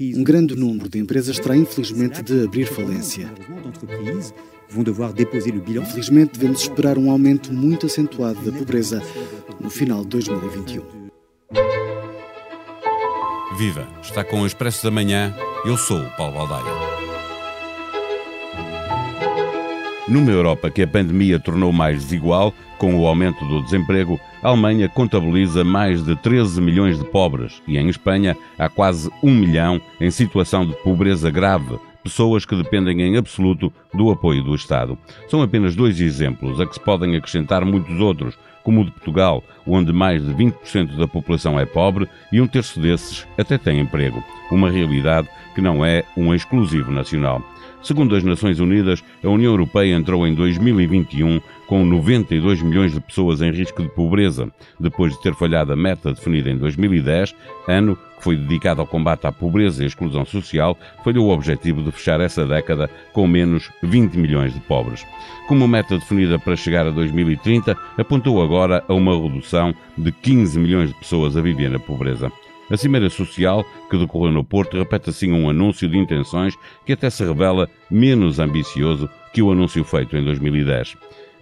Um grande número de empresas terá infelizmente de abrir falência. Infelizmente, devemos esperar um aumento muito acentuado da pobreza no final de 2021. Viva! Está com o Expresso da Manhã. Eu sou o Paulo Baldaia. Numa Europa que a pandemia tornou mais desigual, com o aumento do desemprego, a Alemanha contabiliza mais de 13 milhões de pobres e em Espanha há quase um milhão em situação de pobreza grave, pessoas que dependem em absoluto do apoio do Estado. São apenas dois exemplos, a que se podem acrescentar muitos outros, como o de Portugal, onde mais de 20% da população é pobre e um terço desses até tem emprego. Uma realidade que não é um exclusivo nacional. Segundo as Nações Unidas, a União Europeia entrou em 2021 com 92 milhões de pessoas em risco de pobreza, depois de ter falhado a meta definida em 2010, ano que foi dedicado ao combate à pobreza e exclusão social, falhou o objetivo de fechar essa década com menos 20 milhões de pobres. Como meta definida para chegar a 2030, apontou agora a uma redução de 15 milhões de pessoas a viver na pobreza. A Cimeira Social, que decorreu no Porto, repete assim um anúncio de intenções que até se revela menos ambicioso que o anúncio feito em 2010.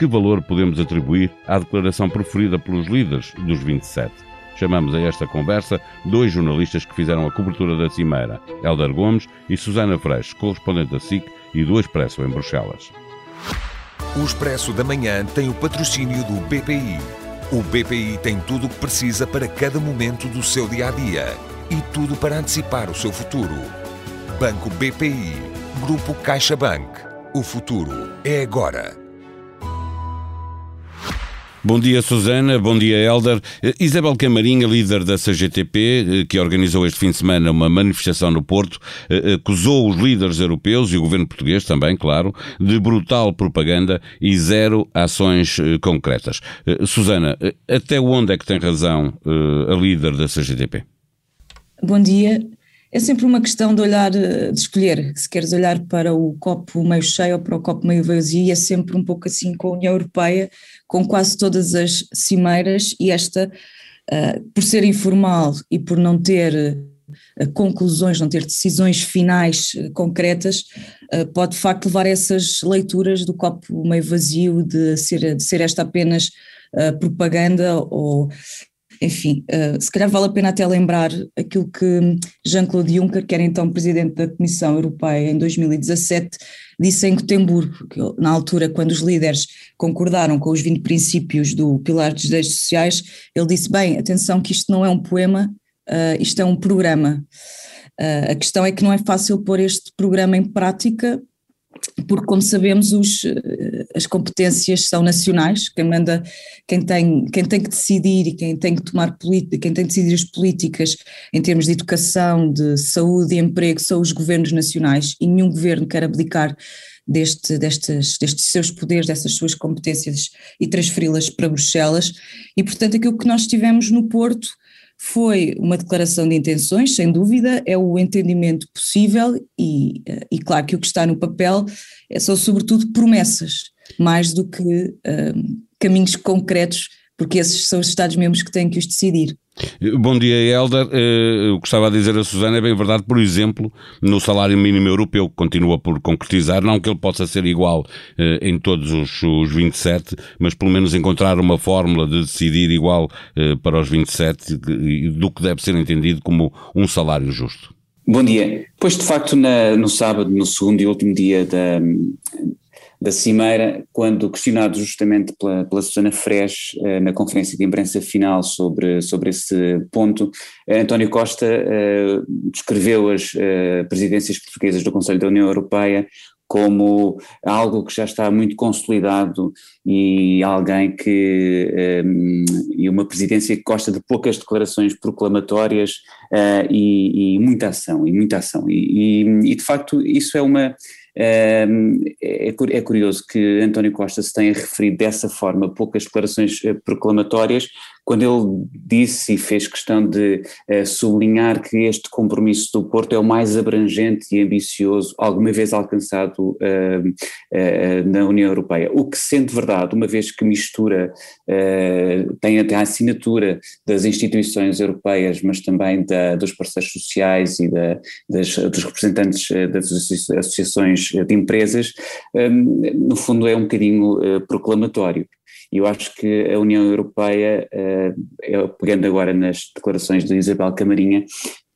Que valor podemos atribuir à declaração preferida pelos líderes dos 27? Chamamos a esta conversa dois jornalistas que fizeram a cobertura da Cimeira, Helder Gomes e Susana Freixo, correspondente da SIC e do Expresso em Bruxelas. O Expresso da Manhã tem o patrocínio do BPI o BPI tem tudo o que precisa para cada momento do seu dia a dia e tudo para antecipar o seu futuro. Banco BPI, Grupo CaixaBank. O futuro é agora. Bom dia, Susana. Bom dia, Helder. Eh, Isabel Camarinha, líder da CGTP, eh, que organizou este fim de semana uma manifestação no Porto, eh, acusou os líderes europeus e o governo português também, claro, de brutal propaganda e zero ações concretas. Susana, até onde é que tem razão a líder da CGTP? Bom dia. É sempre uma questão de olhar, de escolher, se queres olhar para o copo meio cheio ou para o copo meio vazio, e é sempre um pouco assim com a União Europeia, com quase todas as cimeiras, e esta, uh, por ser informal e por não ter uh, conclusões, não ter decisões finais concretas, pode de facto levar a essas leituras do copo meio vazio, de ser, de ser esta apenas propaganda ou enfim, uh, se calhar vale a pena até lembrar aquilo que Jean-Claude Juncker, que era então presidente da Comissão Europeia em 2017, disse em Gotemburgo, que na altura, quando os líderes concordaram com os 20 princípios do Pilar dos Direitos Sociais, ele disse: bem, atenção, que isto não é um poema, uh, isto é um programa. Uh, a questão é que não é fácil pôr este programa em prática porque como sabemos os, eh, as competências são nacionais, quem manda, quem tem, quem tem que decidir e quem tem que tomar quem tem que decidir as políticas em termos de educação, de saúde e emprego são os governos nacionais e nenhum governo quer abdicar deste, destes, destes seus poderes, dessas suas competências e transferi-las para Bruxelas. E portanto aquilo que nós tivemos no Porto foi uma declaração de intenções, sem dúvida, é o entendimento possível e, eh, e claro que o que está no papel é são sobretudo promessas, mais do que um, eh, caminhos concretos, porque esses são os Estados-membros que têm que os decidir. Bom dia, Helder. Eh, eu gostava de dizer a Susana, é bem verdade, por exemplo, no salário mínimo europeu, que continua por concretizar, não que ele possa ser igual eh, em todos os, os 27, mas pelo menos encontrar uma fórmula de decidir igual eh, para os 27 do que deve ser entendido como um salário justo. Bom dia. Pois, de facto, na, no sábado, no segundo e último dia da, da Cimeira, quando questionado justamente pela, pela Susana Fresh eh, na conferência de imprensa final sobre, sobre esse ponto, eh, António Costa eh, descreveu as presidências portuguesas do Conselho da União Europeia como algo que já está muito consolidado e alguém que e uma presidência que gosta de poucas declarações proclamatórias e, e, muita ação e muita ação. E, e, e, de facto isso é uma é, é curioso que António Costa se tenha referido dessa forma, poucas declarações proclamatórias, quando ele disse e fez questão de uh, sublinhar que este compromisso do Porto é o mais abrangente e ambicioso alguma vez alcançado uh, uh, na União Europeia. O que sendo verdade, uma vez que mistura, tem até a assinatura das instituições europeias, mas também da, dos parceiros sociais e da, das, dos representantes das associações de empresas, no fundo é um bocadinho proclamatório. E eu acho que a União Europeia, uh, pegando agora nas declarações de Isabel Camarinha,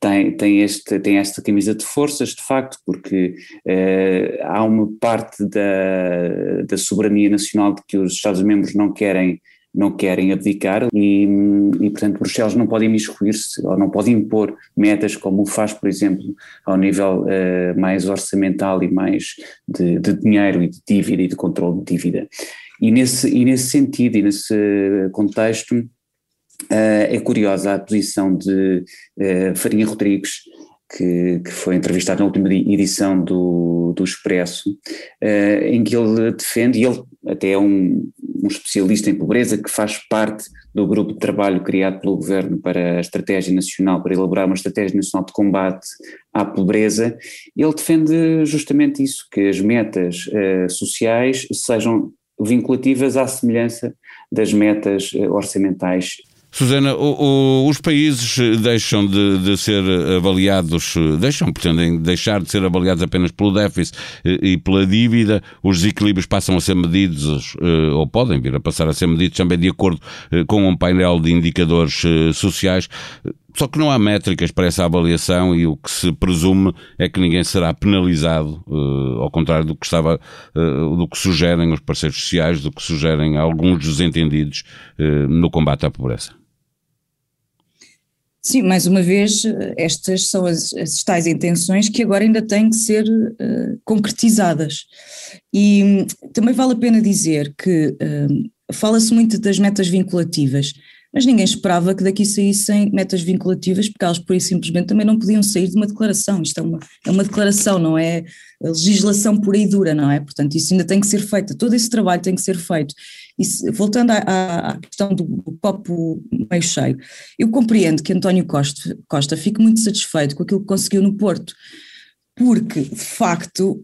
tem, tem, este, tem esta camisa de forças, de facto, porque uh, há uma parte da, da soberania nacional de que os Estados-membros não querem não querem abdicar e, e portanto, Bruxelas não pode imiscuir-se ou não pode impor metas como faz, por exemplo, ao nível uh, mais orçamental e mais de, de, dinheiro e de dívida e de controle de dívida. E nesse, e nesse sentido e nesse contexto uh, é curiosa a posição de uh, Farinha Rodrigues, que, que, foi entrevistado na última edição do, do Expresso, uh, em que ele defende, e ele até é um, um, especialista em pobreza que faz parte do grupo de trabalho criado pelo Governo para a Estratégia Nacional, para elaborar uma Estratégia Nacional de Combate à Pobreza, ele defende justamente isso, que as metas uh, sociais sejam vinculativas à semelhança das metas eh, orçamentais Susana, o, o, os países deixam de, de, ser avaliados, deixam, pretendem deixar de ser avaliados apenas pelo déficit e pela dívida, os desequilíbrios passam a ser medidos, eh, ou podem vir a passar a ser medidos também de acordo eh, com um painel de indicadores sociais. Só que não há métricas para essa avaliação e o que se presume é que ninguém será penalizado, uh, ao contrário do que estava, uh, do que sugerem os parceiros sociais, do que sugerem alguns desentendidos uh, no combate à pobreza. Sim, mais uma vez, estas são as, as tais intenções que agora ainda têm que ser concretizadas. E um, também vale a pena dizer que fala-se muito das metas vinculativas mas ninguém esperava que daqui saíssem metas vinculativas, porque elas por isso simplesmente também não podiam sair de uma declaração. Isto é uma, é uma declaração, não é legislação pura e dura, não é? Portanto, isso ainda tem que ser feito, todo esse trabalho tem que ser feito. E se, voltando à, à, questão do, do, copo meio cheio, eu compreendo que António Costa, Costa fique muito satisfeito com aquilo que conseguiu no Porto porque, de facto,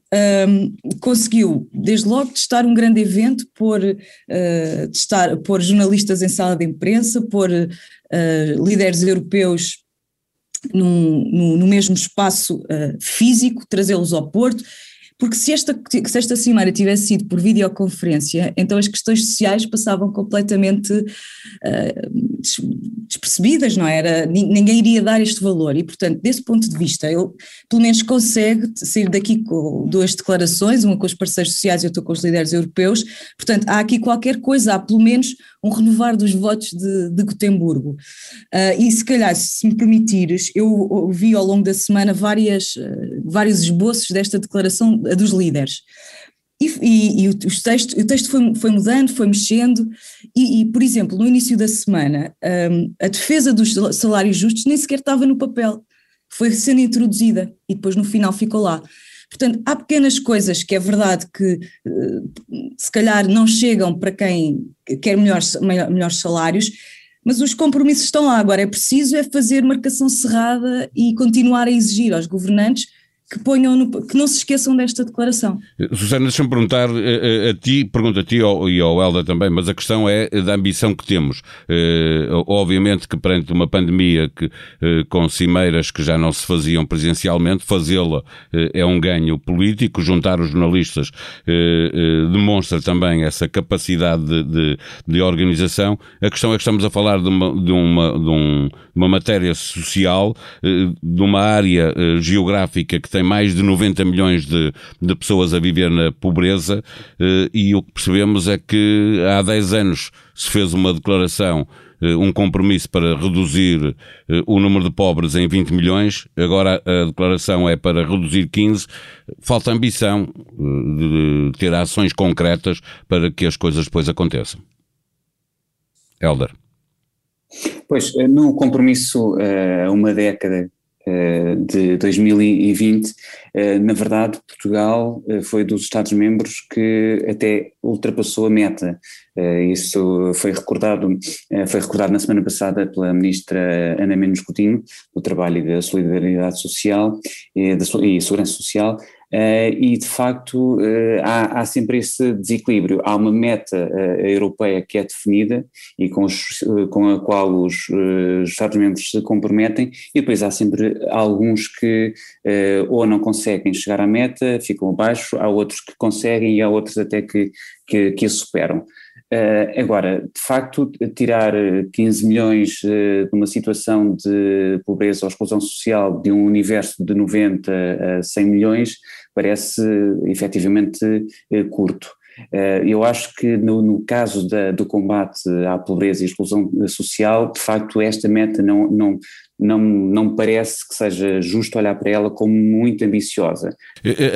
um, conseguiu, desde logo, testar um grande evento, pôr, uh, testar, pôr jornalistas em sala de imprensa, pôr uh, líderes europeus num, no, no, mesmo espaço uh, físico, trazê-los ao Porto porque se esta, se esta cimeira tivesse sido por videoconferência, então as questões sociais passavam completamente despercebidas, não era? Ninguém iria dar este valor e, portanto, desse ponto de vista, ele pelo menos consegue sair daqui com duas declarações, uma com os parceiros sociais e outra com os líderes europeus, portanto, há aqui qualquer coisa, há pelo menos um renovar dos votos de, de Gotemburgo. Uh, e se calhar, se me permitires, eu ouvi ao longo da semana várias, uh, vários esboços desta declaração dos líderes. E, e, e o, texto, o texto foi, foi mudando, foi mexendo, e, e, por exemplo, no início da semana, um, a defesa dos salários justos nem sequer estava no papel, foi sendo introduzida e depois no final ficou lá. Portanto, há pequenas coisas que é verdade que se calhar não chegam para quem quer melhores, melhores salários, mas os compromissos estão lá. Agora é preciso é fazer marcação cerrada e continuar a exigir aos governantes que ponham no, que não se esqueçam desta declaração. Susana, deixa-me perguntar a, eh, a, a, ti, pergunto a ti e ao Helder também, mas a questão é da ambição que temos. Uh, obviamente que perante uma pandemia que, uh, com cimeiras que já não se faziam presencialmente, fazê-la uh, é um ganho político, juntar os jornalistas demonstra também essa capacidade de, de, de, organização. A questão é que estamos a falar de uma, de uma, de um, uma matéria social, de uma área geográfica que tem tem mais de 90 milhões de, de pessoas a viver na pobreza eh, e o que percebemos é que há 10 anos se fez uma declaração eh, um compromisso para reduzir eh, o número de pobres em 20 milhões, agora a declaração é para reduzir 15. Falta ambição de ter ações concretas para que as coisas depois aconteçam. Helder. Pois, no compromisso há uma década de 2020, na verdade, Portugal foi dos Estados-membros que até ultrapassou a meta. Isso foi recordado, foi recordado na semana passada pela ministra Ana Menos Coutinho, do Trabalho e da Solidariedade Social e, da, e Segurança Social, e de facto uh, há, há, sempre esse desequilíbrio. Há uma meta uh, europeia que é definida e com, os, com a qual os, Estados-membros se comprometem, e depois há sempre alguns que ou não conseguem chegar à meta, ficam abaixo, há outros que conseguem e há outros até que, que, que a superam. Uh, agora, de facto, tirar 15 milhões uh, de uma situação de pobreza ou exclusão social de um universo de 90 a 100 milhões parece efetivamente uh, curto. Eu acho que no, no caso da, do combate à pobreza e exclusão social, de facto, esta meta não, não, não, não parece que seja justo olhar para ela como muito ambiciosa.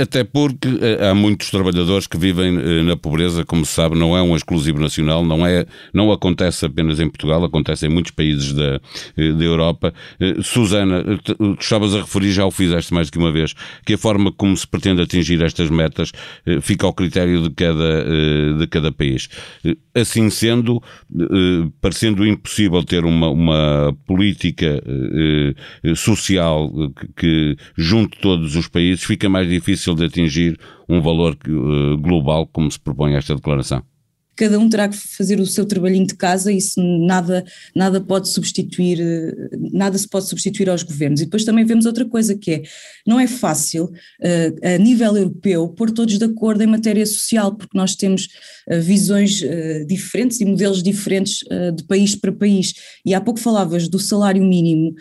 Até porque eh, há muitos trabalhadores que vivem eh, na pobreza, como se sabe, não é um exclusivo nacional, não, é, não acontece apenas em Portugal, acontece em muitos países da, eh, da Europa. Susana, tu estavas a referir, já o fizeste mais do que uma vez, que a forma como se pretende atingir estas metas fica ao critério de cada, de cada país. Assim sendo, parecendo impossível ter uma, uma política social que, que junte todos os países, fica mais difícil de atingir um valor eh, global como se propõe esta declaração cada um terá que fazer o seu trabalhinho de casa e isso nada, nada pode substituir, nada se pode substituir aos governos. E depois também vemos outra coisa que é, não é fácil uh, a nível europeu pôr todos de acordo em matéria social, porque nós temos uh, visões diferentes e modelos diferentes de país para país. E há pouco falavas do salário mínimo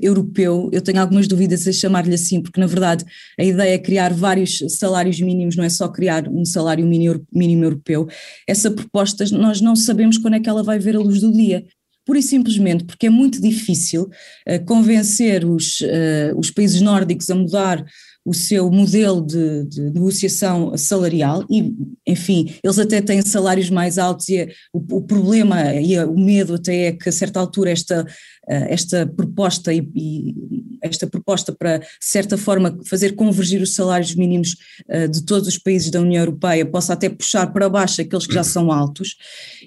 europeu, eu tenho algumas dúvidas a chamar-lhe assim, porque na verdade a ideia é criar vários salários mínimos, não é só criar um salário mínimo europeu essa proposta nós não sabemos quando é que ela vai ver a luz do dia. Pura e simplesmente porque é muito difícil uh, convencer os, uh, os países nórdicos a mudar o seu modelo de, de, negociação salarial e, enfim, eles até têm salários mais altos e o, o, problema e o medo até é que a certa altura esta, esta proposta e, e, esta proposta para, de certa forma, fazer convergir os salários mínimos uh, de todos os países da União Europeia possa até puxar para baixo aqueles que já são altos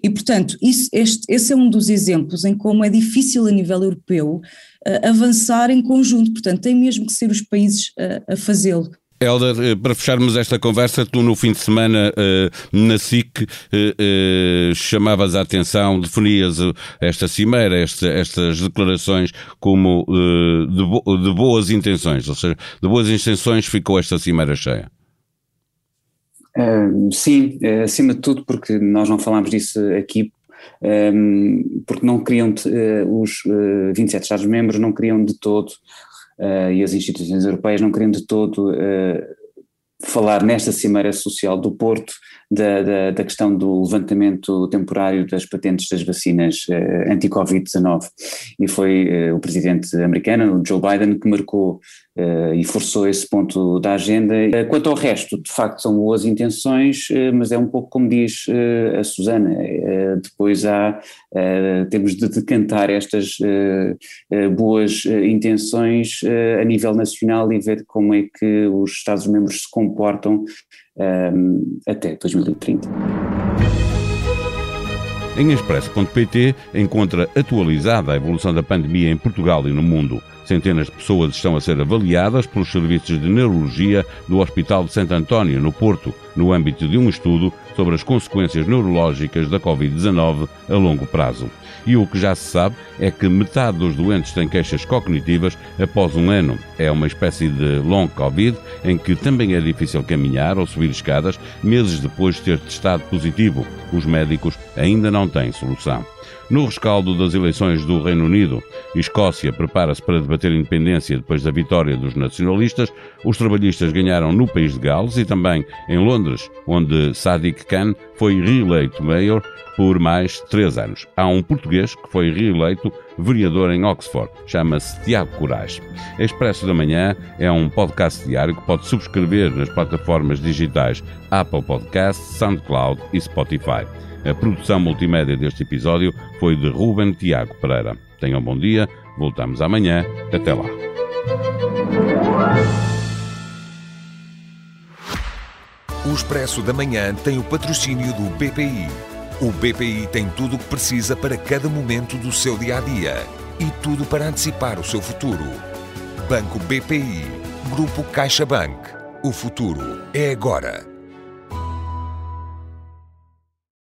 e, portanto, isso, este, esse é um dos exemplos em como é difícil a nível europeu avançar em conjunto, portanto, tem mesmo que ser os países a, a fazê-lo. Helder, eh, para fecharmos esta conversa, tu no fim de semana eh, na SIC eh, chamavas a atenção, definias esta cimeira, estas declarações como de, boas intenções, ou seja, de boas intenções ficou esta cimeira cheia. sim, acima de tudo porque nós não falámos disso aqui porque não queriam, os uh, 27 Estados-membros não queriam de todo, uh, e as instituições europeias não queriam de todo falar nesta Cimeira Social do Porto da, da, da, questão do levantamento temporário das patentes das vacinas uh, anti-Covid-19. E foi uh, o presidente americano, Joe Biden, que marcou uh, e forçou esse ponto da agenda. quanto ao resto, de facto, são boas intenções, mas é um pouco como diz a Susana, depois há, temos de decantar estas boas intenções a nível nacional e ver como é que os Estados-membros se comportam um, até 2030. Em expresso.pt encontra atualizada a evolução da pandemia em Portugal e no mundo. Centenas de pessoas estão a ser avaliadas pelos serviços de neurologia do Hospital de Santo António, no Porto, no âmbito de um estudo sobre as consequências neurológicas da Covid-19 a longo prazo. E o que já se sabe é que metade dos doentes têm queixas cognitivas após um ano. É uma espécie de long Covid em que também é difícil caminhar ou subir escadas meses depois de ter testado positivo. Os médicos ainda não têm solução. No rescaldo das eleições do Reino Unido, Escócia prepara-se para debater independência depois da vitória dos nacionalistas. Os trabalhistas ganharam no país de Gales e também em Londres, onde Sadiq Khan foi reeleito mayor por mais três anos. Há um português que foi reeleito vereador em Oxford. Chama-se Tiago Corais. Expresso da Manhã é um podcast diário que pode subscrever nas plataformas digitais Apple Podcasts, SoundCloud e Spotify. A produção multimédia deste episódio foi de Ruben Tiago Pereira. Tenham um bom dia, voltamos amanhã. Até lá. O Expresso da Manhã tem o patrocínio do BPI. O BPI tem tudo o que precisa para cada momento do seu dia a dia e tudo para antecipar o seu futuro. Banco BPI. Grupo CaixaBank. O futuro é agora.